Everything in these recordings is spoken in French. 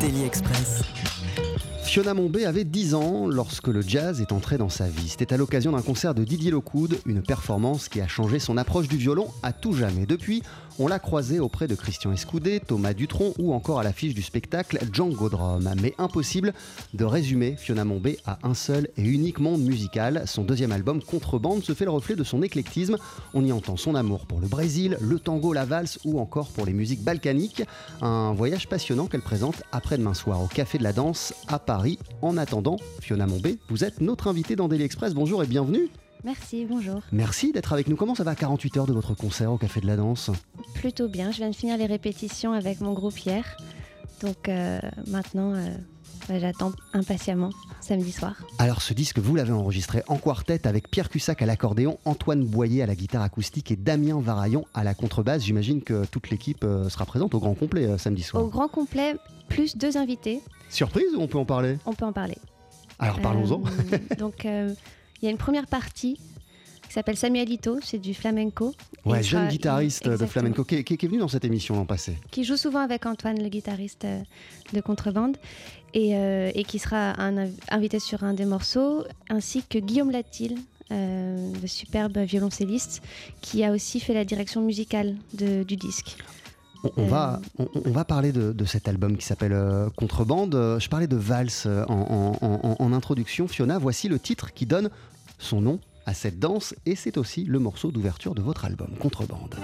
Daily Express. Fiona Mombé avait 10 ans lorsque le jazz est entré dans sa vie. C'était à l'occasion d'un concert de Didier Lockwood, une performance qui a changé son approche du violon à tout jamais. Depuis, on l'a croisé auprès de Christian Escoudé, Thomas Dutronc ou encore à l'affiche du spectacle Django Drum. Mais impossible de résumer Fiona Mombé à un seul et unique monde musical. Son deuxième album, Contrebande, se fait le reflet de son éclectisme. On y entend son amour pour le Brésil, le tango, la valse ou encore pour les musiques balkaniques. Un voyage passionnant qu'elle présente après-demain soir au Café de la Danse à Paris. En attendant, Fiona Mombé, vous êtes notre invitée dans Daily Express. Bonjour et bienvenue. Merci, bonjour. Merci d'être avec nous. Comment ça va à 48 heures de votre concert au Café de la Danse? Plutôt bien, je viens de finir les répétitions avec mon groupe hier. Donc euh, maintenant, euh, bah, j'attends impatiemment samedi soir. Alors ce disque, vous l'avez enregistré en quartet avec Pierre Cussac à l'accordéon, Antoine Boyer à la guitare acoustique et Damien Varaillon à la contrebasse. J'imagine que toute l'équipe euh, sera présente au grand complet samedi soir. Au grand complet, plus deux invités, Surprise ou on peut en parler? On peut en parler. Alors parlons-en. Euh, donc il y a une première partie qui s'appelle Samuelito, c'est du flamenco. Ouais, jeune sera- guitariste de flamenco qui, est- qui est- qui est venu dans cette émission l'an passé. qui joue souvent avec Antoine, le guitariste euh, de contrebande, et, euh, et qui sera un invité sur un des morceaux, ainsi que Guillaume Latil, euh, le superbe violoncelliste, qui a aussi fait la direction musicale de- du disque. On, on va, on, on va parler de, de cet album qui s'appelle euh, Contrebande. Euh, Je parlais de valse euh, en, en- en- en introduction. Fiona, voici le titre qui donne son nom à cette danse et c'est aussi le morceau d'ouverture de votre album, Contrebande.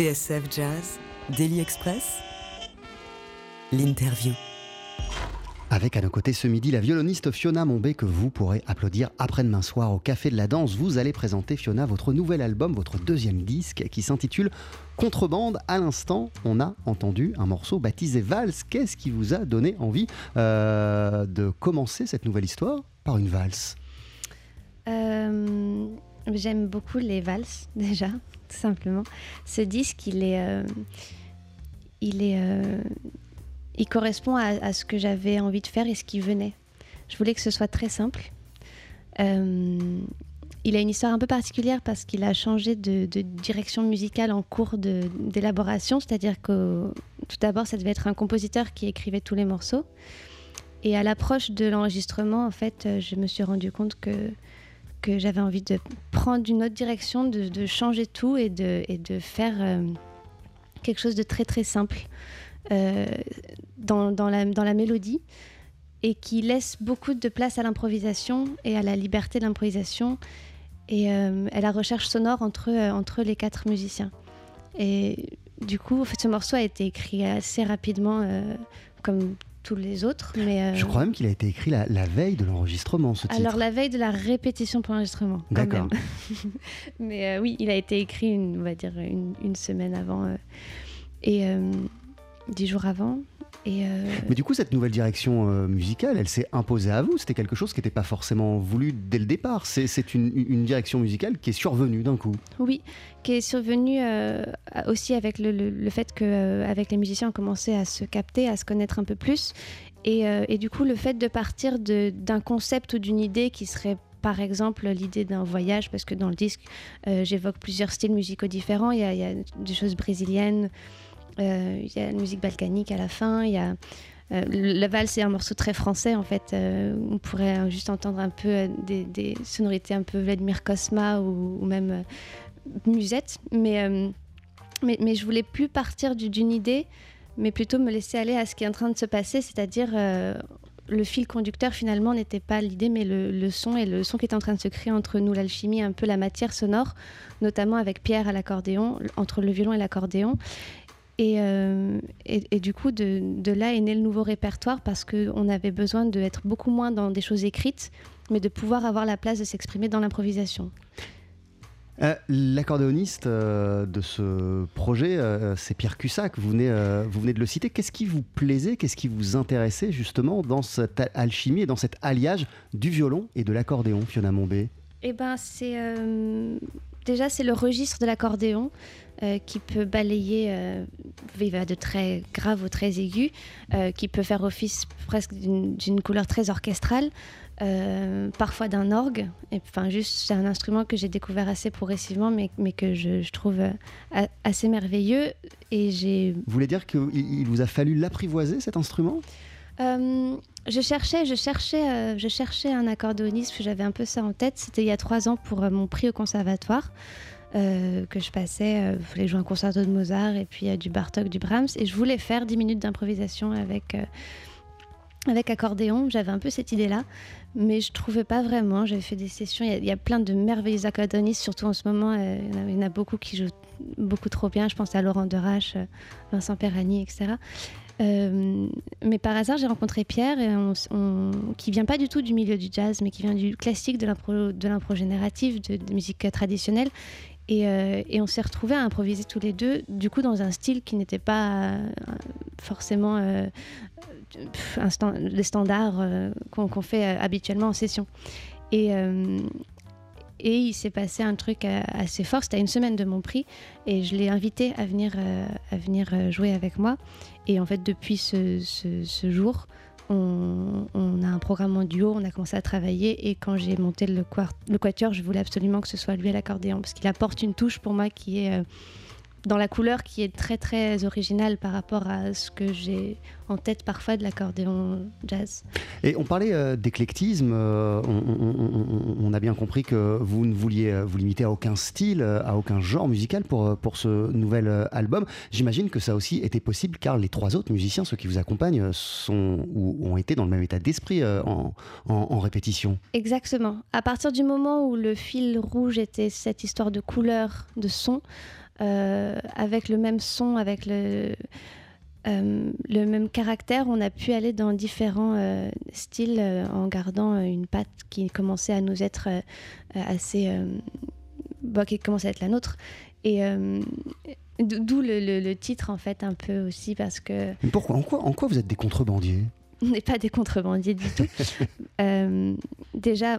TSF Jazz, Daily Express, l'interview. Avec à nos côtés ce midi la violoniste Fiona Mombé que vous pourrez applaudir après-demain soir au Café de la Danse. Vous allez présenter Fiona votre nouvel album, votre deuxième disque qui s'intitule Contrebande. À l'instant, on a entendu un morceau baptisé Valse. Qu'est-ce qui vous a donné envie euh, de commencer cette nouvelle histoire par une valse? Euh, J'aime beaucoup les valses déjà, tout simplement. Ce disque, il est, euh, il est, euh, il correspond à, ce que j'avais envie de faire et ce qui venait. Je voulais que ce soit très simple. Euh, il a une histoire un peu particulière parce qu'il a changé de, direction musicale en cours d'élaboration, c'est-à-dire que tout d'abord, ça devait être un compositeur qui écrivait tous les morceaux. Et à l'approche de l'enregistrement, en fait, je me suis rendu compte que que j'avais envie de prendre une autre direction, de, changer tout et de, faire euh, quelque chose de très très simple euh, dans, la, mélodie et qui laisse beaucoup de place à l'improvisation et à la liberté de l'improvisation et euh, à la recherche sonore entre, euh, entre les quatre musiciens. Et du coup, en fait, ce morceau a été écrit assez rapidement, euh, comme tous les autres. Mais, euh, Je crois même qu'il a été écrit la, la veille de l'enregistrement, ce titre. alors la veille de la répétition pour l'enregistrement. D'accord. Mais euh, oui, il a été écrit, une, on va dire, une, une semaine avant euh, et dix jours avant. Et euh, Mais du coup, cette nouvelle direction euh, musicale, elle s'est imposée à vous. C'était quelque chose qui n'était pas forcément voulu dès le départ. C'est une, une direction musicale qui est survenue d'un coup. oui, qui est survenu euh, aussi avec le, le- le fait que euh, avec les musiciens, on commençait à se capter, à se connaître un peu plus. Et, et du coup, le fait de partir d'un concept ou d'une idée qui serait par exemple l'idée d'un voyage, parce que dans le disque, j'évoque plusieurs styles musicaux différents. Il y a, il y a des choses brésiliennes, il y a la musique balkanique à la fin, il y a... euh, le valse c'est un morceau très français en fait. Euh, on pourrait euh, juste entendre un peu euh, des, sonorités un peu Vladimir Kosma ou, même euh, Musette. Mais, euh, mais, mais je voulais plus partir du- d'une idée, mais plutôt me laisser aller à ce qui est en train de se passer, c'est-à-dire euh, le fil conducteur finalement n'était pas l'idée, mais le, le son et le son qui est en train de se créer entre nous, l'alchimie, un peu la matière sonore, notamment avec Pierre à l'accordéon, entre le violon et l'accordéon. Et, euh, et, et du coup, de, de là est né le nouveau répertoire parce qu'on avait besoin d'être beaucoup moins dans des choses écrites, mais de pouvoir avoir la place de s'exprimer dans l'improvisation. Euh, L'accordéoniste euh, de ce projet, euh, c'est Pierre Cussac. Vous venez, euh, vous venez de le citer. Qu'est-ce qui vous plaisait, qu'est-ce qui vous intéressait justement dans cette al- alchimie et dans cet alliage du violon et de l'accordéon, Fiona Mombé? Eh ben, c'est euh, déjà c'est le registre de l'accordéon euh, qui peut balayer, euh, il va de très grave au très aigu, euh, qui peut faire office presque d'une couleur très orchestrale, parfois d'un orgue. Et enfin, juste c'est un instrument que j'ai découvert assez progressivement, mais, mais que je, je trouve assez merveilleux. Et j'ai Vous voulez dire qu'il il vous a fallu l'apprivoiser cet instrument? Euh, je cherchais, je cherchais, euh, je cherchais un accordéoniste. J'avais un peu ça en tête. C'était il y a trois ans pour euh, mon prix au conservatoire euh, que je passais. je voulais jouer un concerto de Mozart et puis du Bartok, du Brahms, et je voulais faire 10 minutes d'improvisation avec. avec accordéon, j'avais un peu cette idée-là, mais je trouvais pas vraiment. J'avais fait des sessions. Il y a- il plein de merveilleux accordéonistes, surtout en ce moment. il, y en a, il beaucoup qui jouent beaucoup trop bien. Je pense à Laurent Derache, Vincent Perrani, etc. Euh, mais par hasard, j'ai rencontré Pierre, et on, qui vient pas du tout du milieu du jazz, mais qui vient du classique, de l'impro, générative, de, de musique euh, traditionnelle. Et, euh, et on s'est retrouvés à improviser tous les deux, du coup, dans un style qui n'était pas forcément euh, les standards qu'on fait habituellement en session. Et, et il s'est passé un truc euh, assez fort. C'était à une semaine de mon prix et je l'ai invité à venir, euh, à venir euh, jouer avec moi. Et en fait, depuis ce, jour, on, a un programme en duo, on a commencé à travailler. Et quand j'ai monté le, le quatuor, je voulais absolument que ce soit lui à l'accordéon parce qu'il apporte une touche pour moi qui est dans la couleur qui est très très originale par rapport à ce que j'ai en tête parfois de l'accordéon jazz. Et on parlait euh, d'éclectisme, euh, on, on- on- on a bien compris que vous ne vouliez euh, vous limiter à aucun style, euh, à aucun genre musical pour, pour ce nouvel album. J'imagine que ça aussi était possible car les trois autres musiciens, ceux qui vous accompagnent, sont ou ont été dans le même état d'esprit en, en- en répétition. Exactement. À partir du moment où le fil rouge était cette histoire de couleur, de son, avec le même son, avec le, le même caractère, on a pu aller dans différents styles en gardant une patte qui commençait à nous être assez. Bon, qui commençait à être la nôtre. Et d'où le, titre, en fait, un peu aussi, parce que. Mais pourquoi en quoi, en quoi vous êtes des contrebandiers? On n'est pas des contrebandiers du tout. déjà,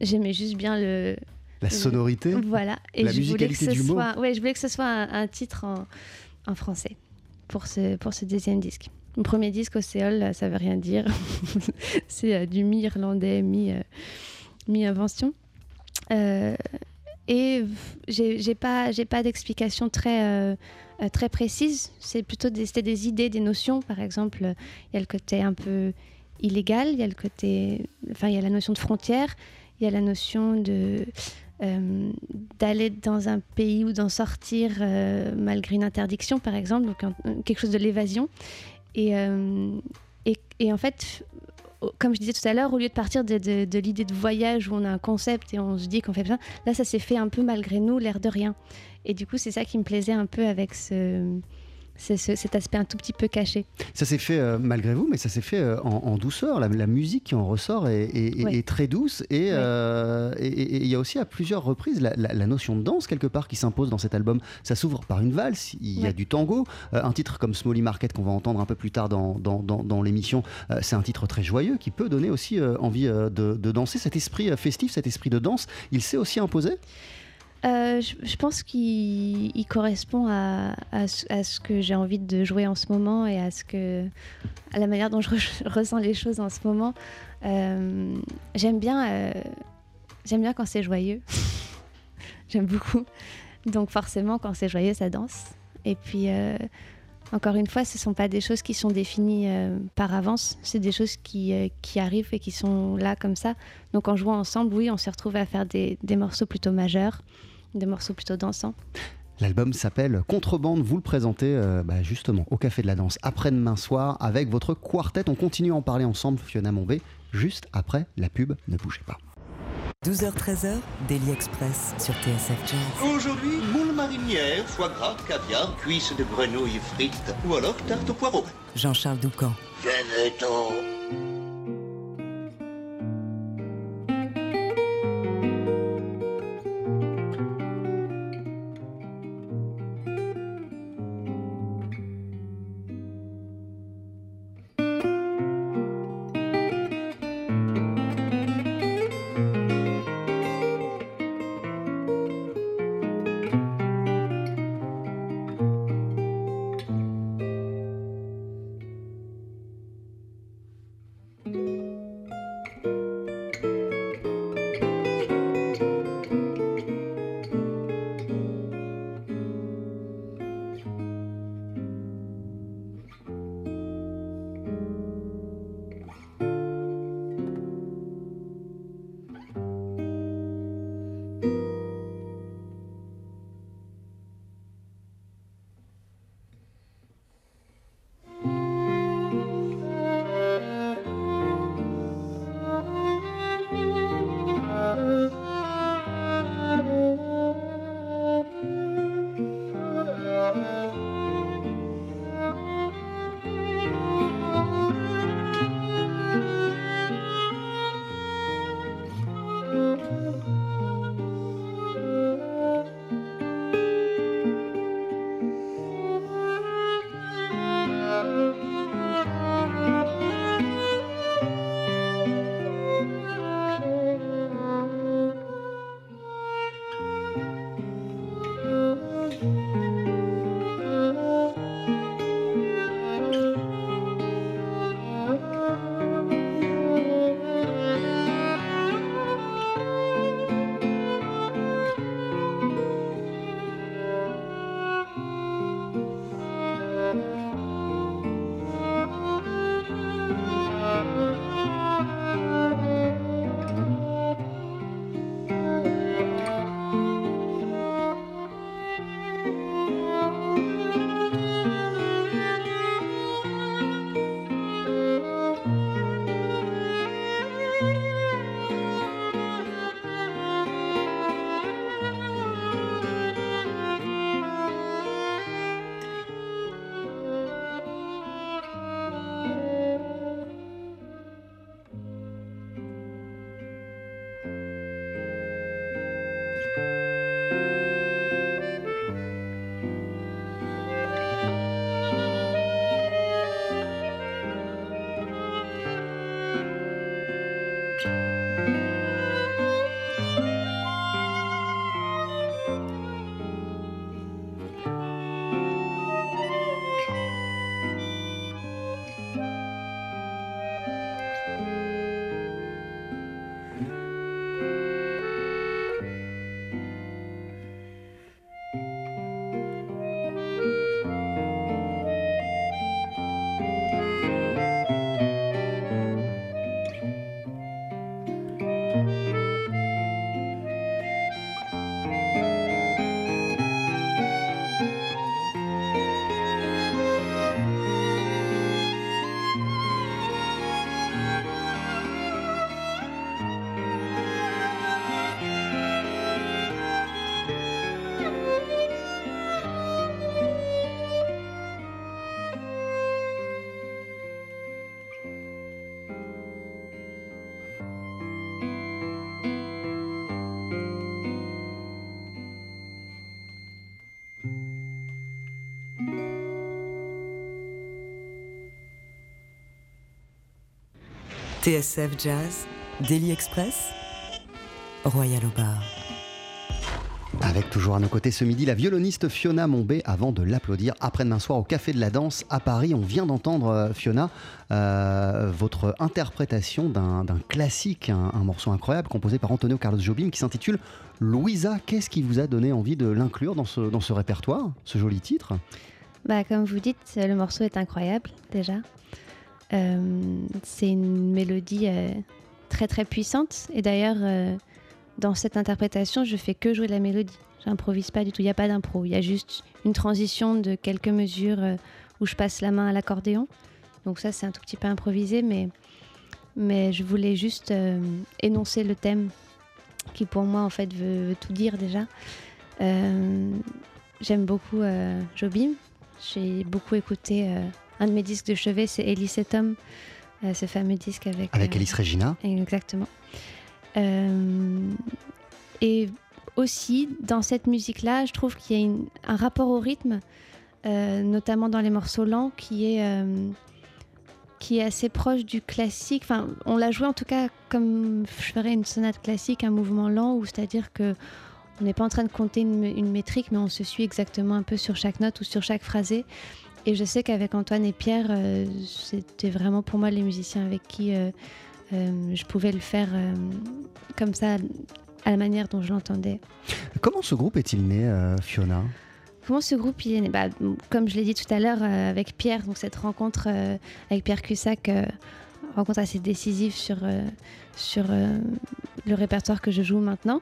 j'aimais juste bien le. La sonorité Voilà. Et la je voulais que ce soit, ouais, je voulais que ce soit un, titre en, en, français pour ce, pour ce deuxième disque. Mon premier disque, Océol, ça veut rien dire. C'est euh, du mi-irlandais, euh, mi-invention. Euh, et j'ai pas, pas d'explication très, très précise. C'est plutôt des, des idées, des notions. Par exemple, il y a le côté un peu illégal, il y a le côté, enfin, il y a la notion de frontière, il y a la notion de euh, d'aller dans un pays ou d'en sortir euh, malgré une interdiction, par exemple, donc quelque chose de l'évasion. Et, euh, et, en fait, comme je disais tout à l'heure, au lieu de partir de, de, l'idée de voyage où on a un concept et on se dit qu'on fait ça, là, ça s'est fait un peu malgré nous, l'air de rien. Et du coup, c'est ça qui me plaisait un peu avec ce c'est cet aspect un tout petit peu caché. Ça s'est fait euh, malgré vous, mais ça s'est fait euh, en, douceur. La, musique qui en ressort est, très douce euh, et il y a aussi à plusieurs reprises la, notion de danse quelque part qui s'impose dans cet album. Ça s'ouvre par une valse, il y a du tango. un titre comme Smolly Market qu'on va entendre un peu plus tard dans, dans, l'émission, c'est un titre très joyeux qui peut donner aussi envie de, de, danser. Cet esprit festif, cet esprit de danse, il s'est aussi imposé? Euh, je, pense qu'il correspond à, ce que j'ai envie de jouer en ce moment et à, ce que, à la manière dont je, ressens les choses en ce moment. Euh, j'aime bien, euh, j'aime bien quand c'est joyeux. j'aime beaucoup. Donc forcément, quand c'est joyeux, ça danse. Et puis, encore une fois, ce ne sont pas des choses qui sont définies par avance. C'est des choses qui, qui, arrivent et qui sont là comme ça. Donc en jouant ensemble, oui, on se retrouve à faire des, des morceaux plutôt majeurs des morceaux plutôt dansants. L'album s'appelle Contrebande, vous le présentez euh, bah, justement au Café de la Danse après-demain soir avec votre quartet. On continue à en parler ensemble, Fiona Mombé, juste après la pub, ne bougez pas. 12h-13h, Daily Express sur TSF Jazz. Aujourd'hui, moule marinière, foie gras, caviar, cuisses de grenouille frites ou alors tarte au poireau. Jean-Charles Doucan. Venez-t'en TSF Jazz, Daily Express, Royal au bar. Avec toujours à nos côtés ce midi la violoniste Fiona Mombé avant de l'applaudir après-demain soir au Café de la Danse à Paris. On vient d'entendre, euh, Fiona, euh, votre interprétation d'un d'un classique, un, un morceau incroyable composé par Antonio Carlos Jobim qui s'intitule Louisa. Qu'est-ce qui vous a donné envie de l'inclure dans ce, dans ce répertoire, ce joli titre? Bah, comme vous dites, le morceau est incroyable déjà. Euh, c'est une mélodie euh, très très puissante. Et d'ailleurs, euh, dans cette interprétation, je fais que jouer la mélodie. J'improvise pas du tout. Il n'y a pas d'impro. Il y a juste une transition de quelques mesures où je passe la main à l'accordéon. Donc ça, c'est un tout petit peu improvisé, mais, mais je voulais juste énoncer le thème qui pour moi en fait veut, tout dire déjà. J'aime beaucoup Jobim. J'ai beaucoup écouté un de mes disques de chevet, c'est Elise et Tom, euh, ce fameux disque avec Avec euh, Alice Regina Exactement. Euh, et aussi, dans cette musique-là, je trouve qu'il y a une- un rapport au rythme, notamment dans les morceaux lents, qui est, qui est assez proche du classique. Enfin, on l'a joué en tout cas comme je ferais une sonate classique, un mouvement lent, où c'est-à-dire que on n'est pas en train de compter une, une métrique, mais on se suit exactement un peu sur chaque note ou sur chaque phrasé. Et je sais qu'avec Antoine et Pierre, euh, c'était vraiment pour moi les musiciens avec qui euh, euh, je pouvais le faire comme ça, à la manière dont je l'entendais. Comment ce groupe est-il né, Fiona? Comment ce groupe il est né? Bah, Comme je l'ai dit tout à l'heure avec Pierre, donc cette rencontre avec Pierre Cussac, rencontre assez décisive sur, sur le répertoire que je joue maintenant.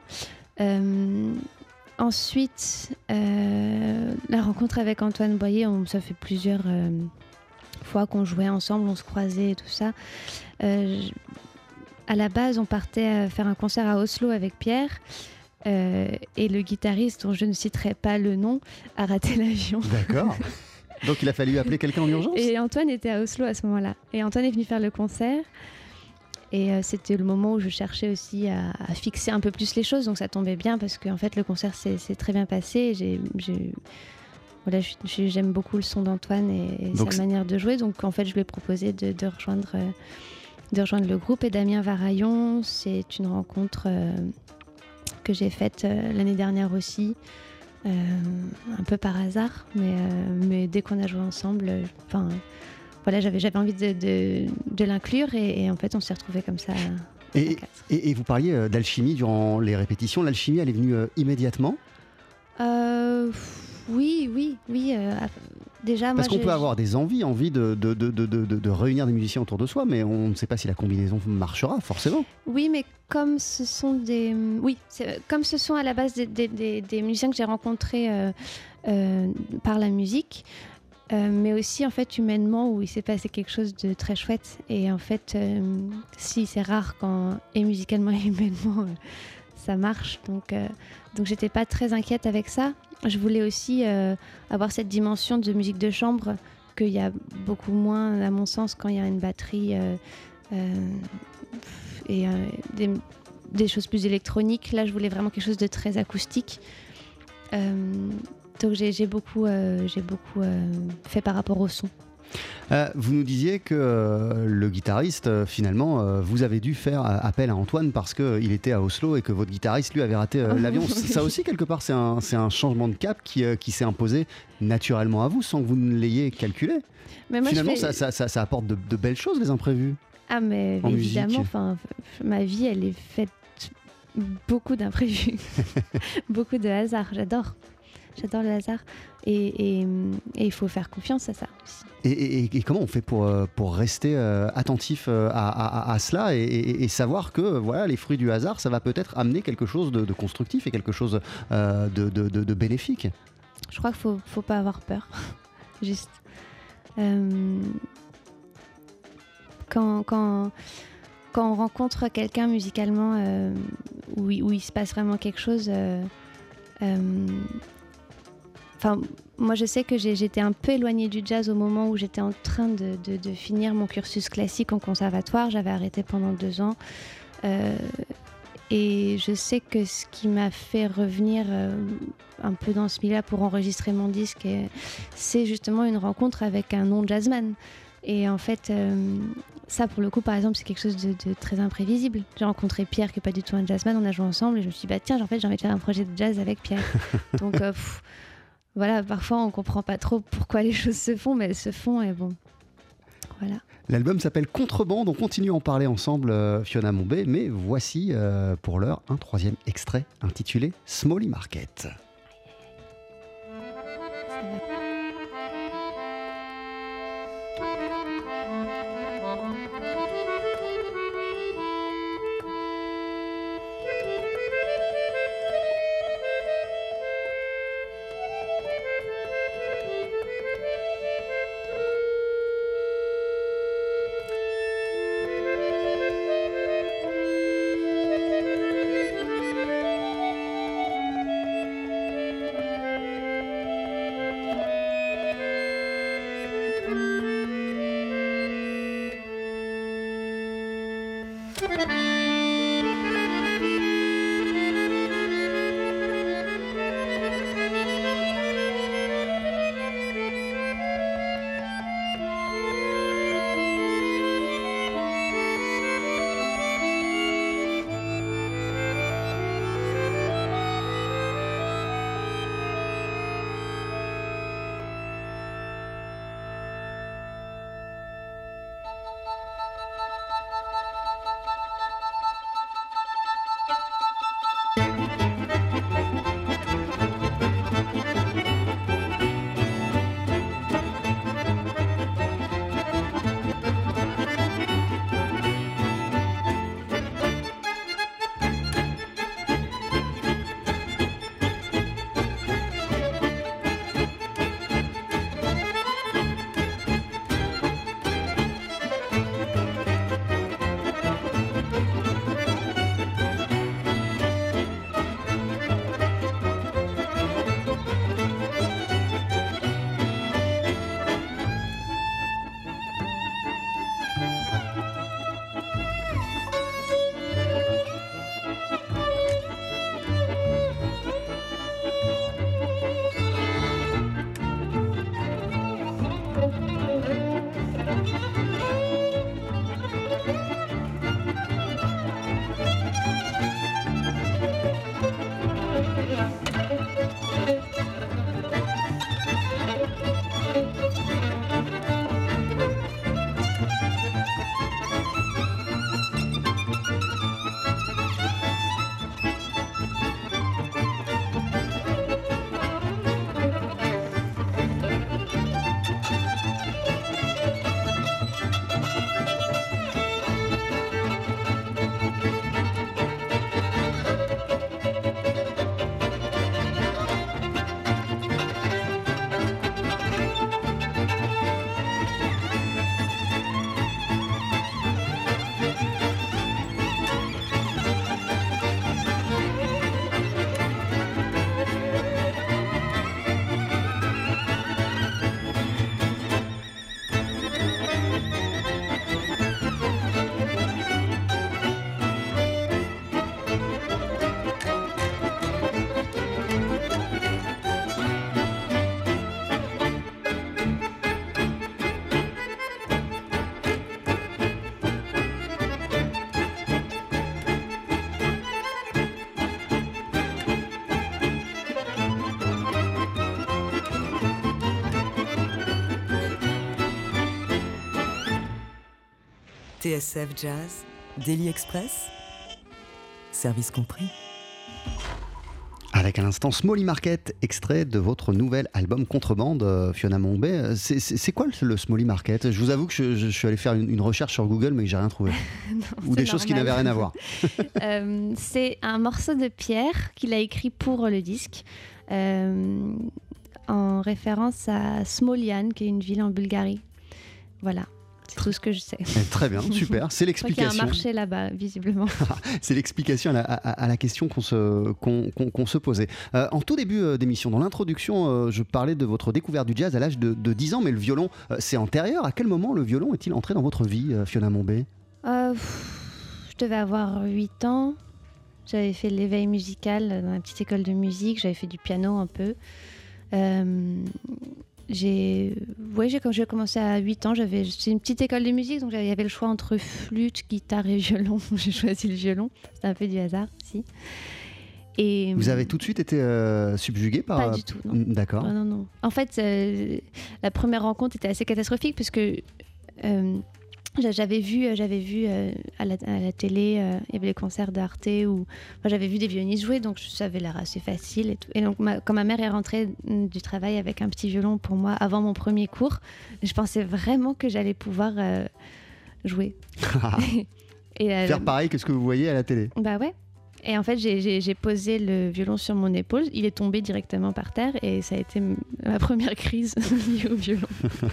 Ensuite, euh, la rencontre avec Antoine Boyer, on, ça fait plusieurs euh, fois qu'on jouait ensemble, on se croisait et tout ça. Euh, je- à la base, on partait euh, faire un concert à Oslo avec Pierre. et le guitariste, dont je ne citerai pas le nom, a raté l'avion. D'accord. Donc il a fallu appeler quelqu'un en urgence? Et Antoine était à Oslo à ce moment-là. Et Antoine est venu faire le concert. Et euh, c'était le moment où je cherchais aussi à, à fixer un peu plus les choses. Donc ça tombait bien parce qu'en fait, le concert s'est très bien passé. J'ai- Voilà, j'aime beaucoup le son d'Antoine et, et Donc sa manière de jouer. Donc en fait, je lui ai proposé de, de rejoindre, euh, de rejoindre le groupe. Et Damien Varaillon, c'est une rencontre euh, que j'ai faite l'année dernière aussi. un peu par hasard, mais, mais dès qu'on a joué ensemble, enfin, voilà, j'avais envie de, de, de l'inclure et, et en fait, on s'est retrouvés comme ça. Et, et- et vous parliez euh, d'alchimie durant les répétitions. L'alchimie, elle est venue euh, immédiatement? Euh, oui, oui, oui. euh, ah, déjà, Parce qu'on peut avoir des envies, envie de, de, de, de, de- de réunir des musiciens autour de soi, mais on ne sait pas si la combinaison marchera, forcément. Oui, mais comme ce sont des, oui, c'est- comme ce sont à la base des, des- des- des musiciens que j'ai rencontrés euh, euh, par la musique, euh, mais aussi en fait humainement où il s'est passé quelque chose de très chouette. Et en fait, euh, si c'est rare quand et musicalement et humainement euh, ça marche, donc donc j'étais pas très inquiète avec ça. Je voulais aussi avoir cette dimension de musique de chambre qu'il y a beaucoup moins, à mon sens, quand il y a une batterie. et des choses plus électroniques. Là, je voulais vraiment quelque chose de très acoustique. Donc j'ai beaucoup, euh, j'ai beaucoup euh, fait par rapport au son. Euh, vous nous disiez que euh, le guitariste, euh, finalement, vous avez dû faire appel à Antoine parce qu'il était à Oslo et que votre guitariste, lui, avait raté l'avion. Ça aussi, quelque part, c'est un, changement de cap qui, qui s'est imposé naturellement à vous sans que vous ne l'ayez calculé. Mais moi, finalement, fais- ça, ça- ça- ça apporte de, de belles choses, les imprévus. Ah, mais en évidemment, ma vie, elle est faite beaucoup d'imprévus, beaucoup de hasard. J'adore, j'adore le hasard, et, et- et il faut faire confiance à ça aussi. Et, comment on fait pour, euh, pour rester euh, attentif euh, à, à- à cela et, savoir que voilà, les fruits du hasard, ça va peut-être amener quelque chose de, de constructif et quelque chose euh, de, de- bénéfique? Je crois qu'il faut, faut pas avoir peur. Juste. Euh, quand, quand, quand on rencontre quelqu'un musicalement où, il- où il se passe vraiment quelque chose. euh, Enfin, moi, je sais que j'étais un peu éloignée du jazz au moment où j'étais en train de, de- de finir mon cursus classique en conservatoire. J'avais arrêté pendant deux ans. Euh, et je sais que ce qui m'a fait revenir euh, un peu dans ce milieu pour enregistrer mon disque, et c'est justement une rencontre avec un non-jazzman. Et en fait, euh, ça pour le coup, par exemple, c'est quelque chose de, de très imprévisible. J'ai rencontré Pierre, qui est pas du tout un jazzman, on a joué ensemble et je me suis dit, bah tiens, en fait, j'ai envie de faire un projet de jazz avec Pierre. Donc euh, pff, voilà, parfois on comprend pas trop pourquoi les choses se font, mais elles se font et bon. Voilà. L'album s'appelle Contrebande, on continue à en parler ensemble, euh, Fiona Mombé, mais voici euh, pour l'heure un troisième extrait intitulé Smally Market. TSF Jazz, Daily Express, service compris. Avec à l'instant Smally Market, extrait de votre nouvel album Contrebande, euh, Fiona Mombé. Euh, C'est- quoi le, Smally Market? Je vous avoue que je, je suis allé faire une, une recherche sur Google, mais que j'ai rien trouvé. Ou des choses qui n'avaient rien à voir. Euh, c'est un morceau de Pierre qu'il a écrit pour le disque, euh, en référence à Smolyan, qui est une ville en Bulgarie. Voilà, c'est tout ce que je sais. Eh, Très bien, super. C'est crois qu'il y a un l'explication. marché là-bas, visiblement. C'est l'explication à, la- à- à la question qu'on se, qu'on- qu'on se posait. Euh, en tout début euh, d'émission, dans l'introduction, euh, je parlais de votre découverte du jazz à l'âge de, de 10 ans, mais le violon, euh, c'est antérieur. À quel moment le violon est-il entré dans votre vie, Fiona Mombé pff, je devais avoir 8 ans. J'avais fait l'éveil musical dans la petite école de musique. J'avais fait du piano un peu. Euh, j'ai ouais, j'ai, quand j'ai commencé à 8 ans, j'avais, c'est une petite école de musique, donc il y avait le choix entre flûte, guitare et violon. j'ai choisi le violon. C'était un peu du hasard, si. Et, Vous avez tout de suite été euh, subjugué par... Pas du tout, non. D'accord. non, non. En fait, euh, la première rencontre était assez catastrophique parce que euh, j'avais vu, j'avais vu à, la, télé, il y avait les concerts d'Arte où j'avais vu des violonistes jouer, donc ça avait l'air assez facile. Et, tout. et donc, quand ma mère est rentrée du travail avec un petit violon pour moi avant mon premier cours, je pensais vraiment que j'allais pouvoir jouer. et, Faire pareil que ce que vous voyez à la télé. Bah ouais. Et en fait, j'ai posé le violon sur mon épaule. Il est tombé directement par terre et ça a été ma première crise liée au violon.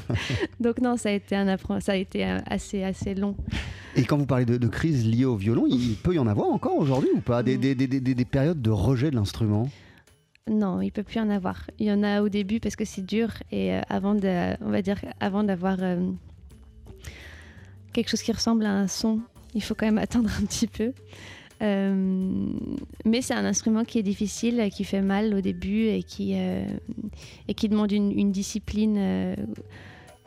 Donc non, ça a été un ça a été assez assez long. Et quand vous parlez de, crise liée au violon, il peut y en avoir encore aujourd'hui ou pas? Des, des, des, des, périodes de rejet de l'instrument? Non, il peut plus y en avoir. Il y en a au début parce que c'est dur et euh, avant de, on va dire, avant d'avoir euh, quelque chose qui ressemble à un son, il faut quand même attendre un petit peu. Euh, mais c'est un instrument qui est difficile, qui fait mal au début et qui, euh, et qui demande une, discipline euh,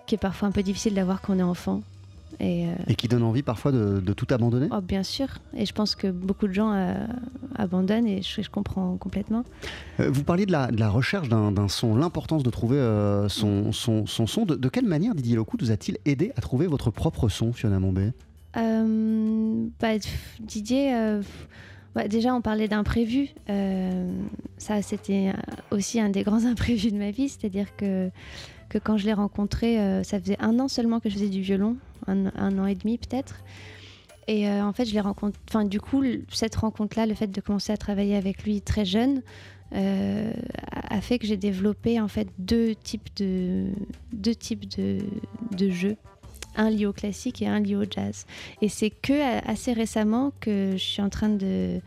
qui est parfois un peu difficile d'avoir quand on est enfant. Et, qui donne envie parfois de, tout abandonner oh, Bien sûr. Et je pense que beaucoup de gens abandonnent et je, comprends complètement. vous parliez de la, de la recherche d'un son, l'importance de trouver son, son, son, son. De, quelle manière Didier Locout vous a-t-il aidé à trouver votre propre son, Fiona Mombé? Bah, Didier, euh, bah, déjà on parlait d'imprévu. Euh, ça, c'était aussi un des grands imprévus de ma vie, c'est-à-dire que, que quand je l'ai rencontré, ça faisait un an seulement que je faisais du violon, un, an et demi peut-être. Et en fait, je l'ai rencontré. Enfin, du coup, cette rencontre-là, le fait de commencer à travailler avec lui très jeune, a fait que j'ai développé en fait deux types de deux types de, de jeux un lié au classique et un lié au jazz. Et c'est que assez récemment que je suis en train de,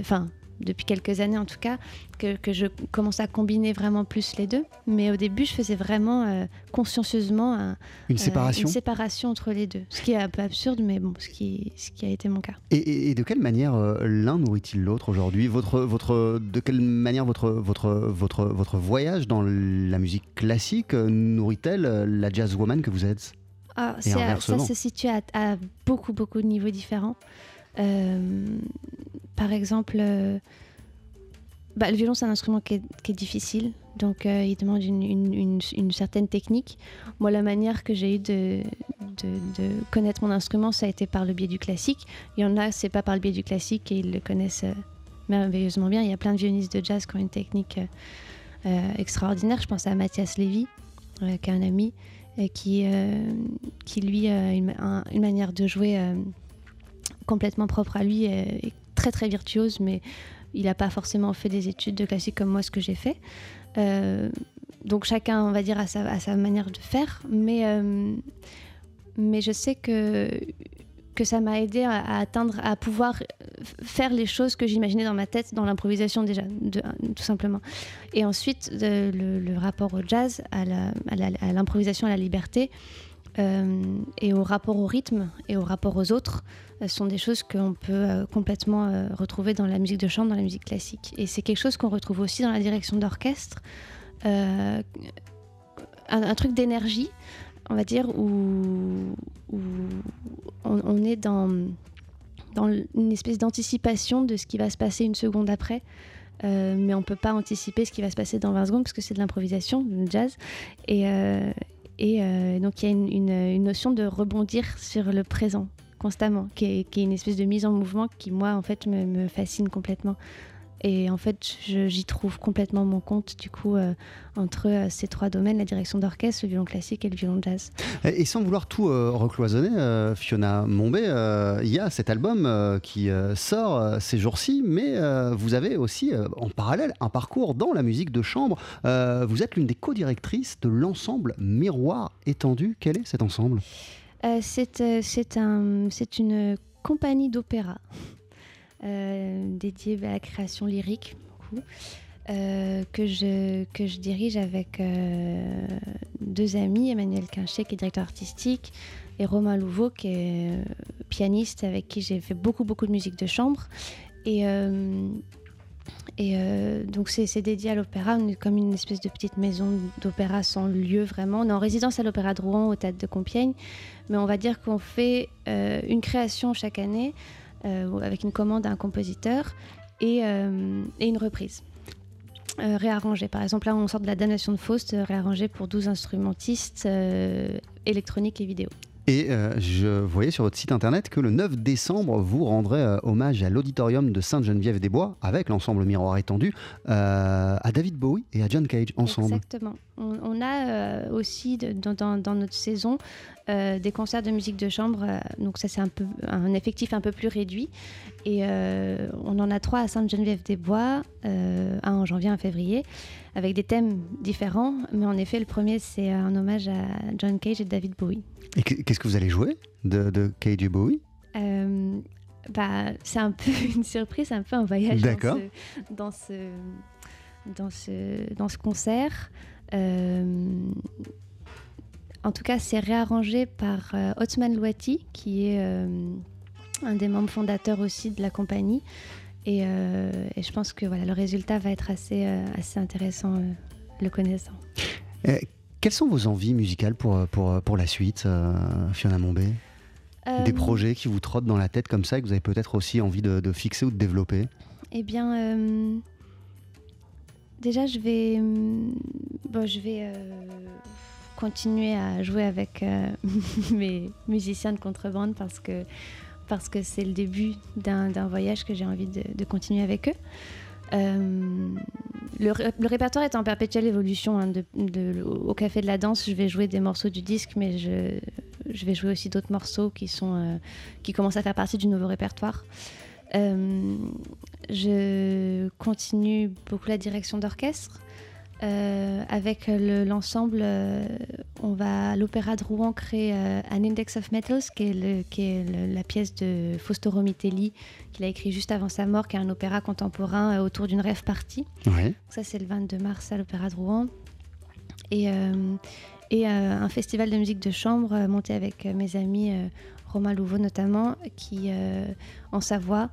enfin, depuis quelques années en tout cas, que, que, je commence à combiner vraiment plus les deux. Mais au début, je faisais vraiment euh, consciencieusement une, euh, séparation. une séparation entre les deux. Ce qui est un peu absurde, mais bon, ce qui, ce qui a été mon cas. Et, de quelle manière euh, l'un nourrit-il l'autre aujourd'hui? Votre, votre, De quelle manière votre, votre, votre, votre voyage dans la musique classique nourrit-elle la jazzwoman que vous êtes? Ah, ça se situe à, beaucoup, beaucoup de niveaux différents. Euh, par exemple, euh, bah, le violon, c'est un instrument qui est, difficile, donc euh, il demande une, certaine technique. Moi, la manière que j'ai eu de, de, connaître mon instrument, ça a été par le biais du classique. Il y en a, c'est pas par le biais du classique et ils le connaissent merveilleusement bien. Il y a plein de violonistes de jazz qui ont une technique extraordinaire. Je pense à Mathias Lévy, qui est un ami qui, euh, qui lui a une, manière de jouer euh, complètement propre à lui et, très très virtuose, mais il n'a pas forcément fait des études de classique comme moi, ce que j'ai fait. Euh, donc chacun, on va dire, a sa, sa manière de faire, mais, mais je sais que que ça m'a aidé à, atteindre, à pouvoir euh, faire les choses que j'imaginais dans ma tête, dans l'improvisation déjà, tout simplement. Et ensuite, le, rapport au jazz, à l'improvisation, à, la liberté, euh, et au rapport au rythme et au rapport aux autres euh, sont des choses qu'on peut complètement retrouver dans la musique de chambre, dans la musique classique. Et c'est quelque chose qu'on retrouve aussi dans la direction d'orchestre, un, truc d'énergie on va dire, où, on, est dans, une espèce d'anticipation de ce qui va se passer une seconde après. Euh, mais on ne peut pas anticiper ce qui va se passer dans 20 secondes parce que c'est de l'improvisation, du jazz. Et, euh, euh, donc il y a une, notion de rebondir sur le présent constamment, qui est, une espèce de mise en mouvement qui, moi, en fait, me fascine complètement. Et en fait, j'y trouve complètement mon compte, du coup, euh, entre euh, ces trois domaines, la direction d'orchestre, le violon classique et le violon jazz. Et, sans vouloir tout euh, recloisonner, Fiona Mombé, il y a cet album qui sort ces jours-ci, mais vous avez aussi, en parallèle, un parcours dans la musique de chambre. vous êtes l'une des co-directrices de l'ensemble Miroir étendu. Quel est cet ensemble? C'est un, une compagnie d'opéra euh, dédié à la création lyrique, euh, que, je, que je dirige avec euh, deux amis, Emmanuel Quinchet, qui est directeur artistique, et Romain Louveau, qui est pianiste, avec qui j'ai fait beaucoup, beaucoup de musique de chambre. Et, Et donc c'est dédié à l'opéra, on est comme une espèce de petite maison d'opéra sans lieu vraiment. On est en résidence à l'opéra de Rouen, au Théâtre de Compiègne, mais on va dire qu'on fait une création chaque année avec une commande à un compositeur et, et une reprise. réarrangée. Par exemple, là, on sort de la damnation de Faust, réarrangée pour 12 instrumentistes électroniques et vidéo. Et euh, je voyais sur votre site internet que le 9 décembre, vous rendrez euh, hommage à l'auditorium de Sainte-Geneviève-des-Bois, avec l'ensemble Miroir étendu, euh, à David Bowie et à John Cage ensemble. Exactement. On, a aussi dans, notre saison des concerts de musique de chambre, donc ça c'est un, effectif un peu plus réduit. Et on en a trois à Sainte-Geneviève-des-Bois, un en janvier, un en février, avec des thèmes différents. Mais en effet, le premier c'est un hommage à John Cage et David Bowie. Et qu'est-ce que vous allez jouer de, de Cage et Bowie? Euh, bah, C'est un peu une surprise, un peu un voyage dans ce, dans, ce, dans, ce, concert. Euh, en tout cas, c'est réarrangé par euh, Othman Louati, qui est un des membres fondateurs aussi de la compagnie. Et, et, je pense que voilà, le résultat va être assez, assez intéressant, le connaissant. Quelles sont vos envies musicales pour, euh, pour, euh, pour la suite, euh, Fiona Mombé? Des projets qui vous trottent dans la tête comme ça et que vous avez peut-être aussi envie de, de, fixer ou de développer? Eh bien, déjà, je vais, bon, je vais continuer à jouer avec mes musiciens de contrebande parce que parce que c'est le début d'un voyage que j'ai envie de, continuer avec eux. Euh, le, répertoire est en perpétuelle évolution. Hein, au Café de la Danse, je vais jouer des morceaux du disque, mais je, vais jouer aussi d'autres morceaux euh, qui commencent à faire partie du nouveau répertoire. Euh, je continue beaucoup la direction d'orchestre. Euh, avec l'ensemble, euh, on va à l'Opéra de Rouen créer euh, un Index of Metals, qui est, le, qui est la pièce de Fausto Romitelli, qu'il a écrit juste avant sa mort, qui est un opéra contemporain autour d'une rêve partie. Ça, c'est le 22 mars à l'Opéra de Rouen. Et, et un festival de musique de chambre monté avec mes amis, Romain Louveau notamment, qui, en Savoie,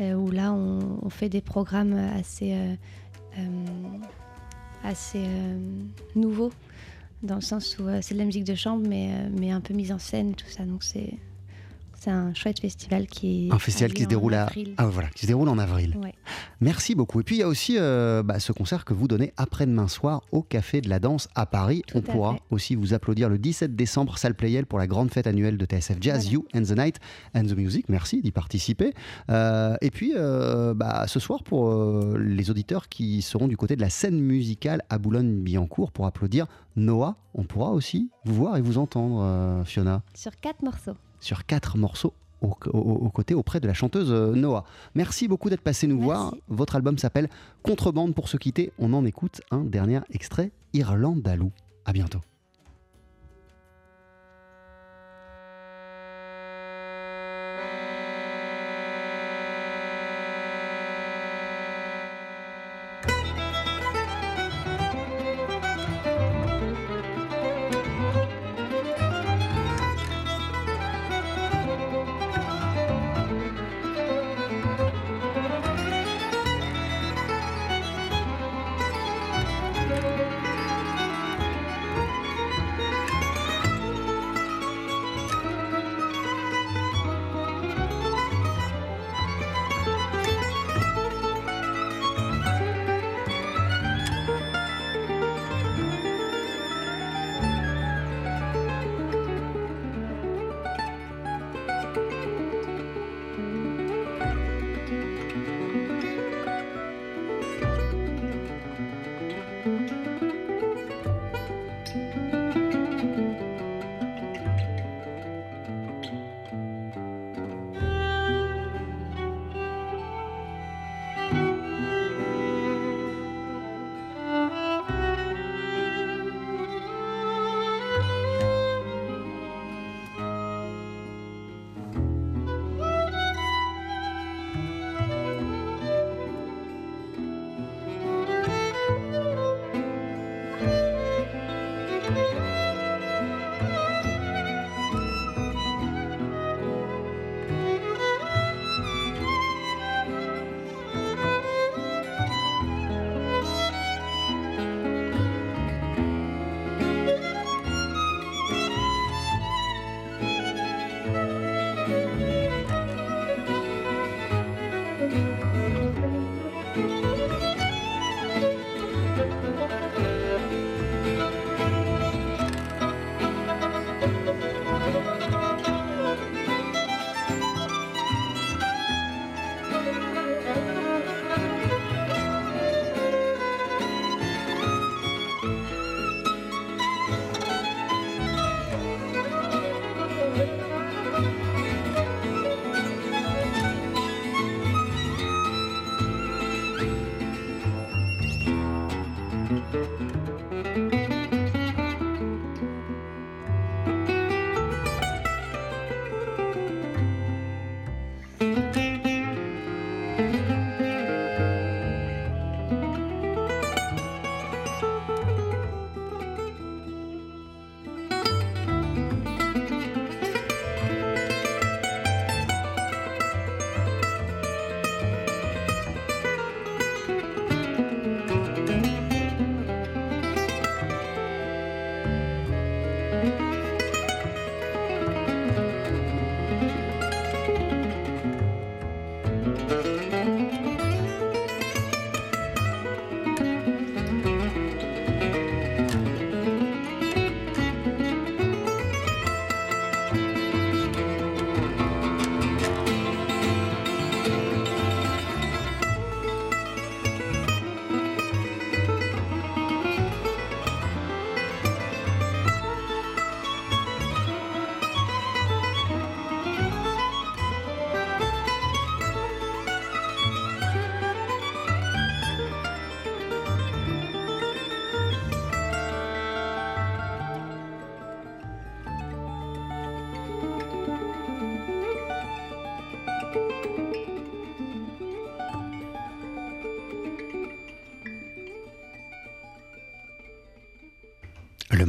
où là, on, on, fait des programmes assez assez euh, nouveau, dans le sens où euh, c'est de la musique de chambre, mais, euh, mais un peu mise en scène, tout ça. Donc c'est c'est un chouette festival qui est un festival qui se déroule à ah, voilà qui se déroule en avril. Merci beaucoup. Et puis il y a aussi bah, ce concert que vous donnez après-demain soir au Café de la Danse à Paris. On pourra aussi vous applaudir le 17 décembre salle Playel pour la grande fête annuelle de TSF Jazz You and the Night and the Music. Merci d'y participer. et puis bah, ce soir pour les auditeurs qui seront du côté de la scène musicale à Boulogne-Billancourt pour applaudir Noah. On pourra aussi vous voir et vous entendre, Fiona. Sur quatre morceaux sur quatre morceaux aux, côtés auprès de la chanteuse euh, Noah. Merci beaucoup d'être passé nous voir. Votre album s'appelle Contrebande pour se quitter. On en écoute un dernier extrait, Irlandalou. À bientôt.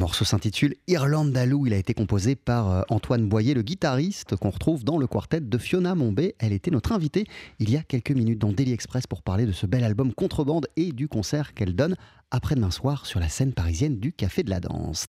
Morceau s'intitule Irlande d'Alou. Il a été composé par euh, Antoine Boyer, le guitariste qu'on retrouve dans le quartet de Fiona Mombé. Elle était notre invitée il y a quelques minutes dans Daily Express pour parler de ce bel album Contrebande et du concert qu'elle donne après-demain soir sur la scène parisienne du Café de la Danse.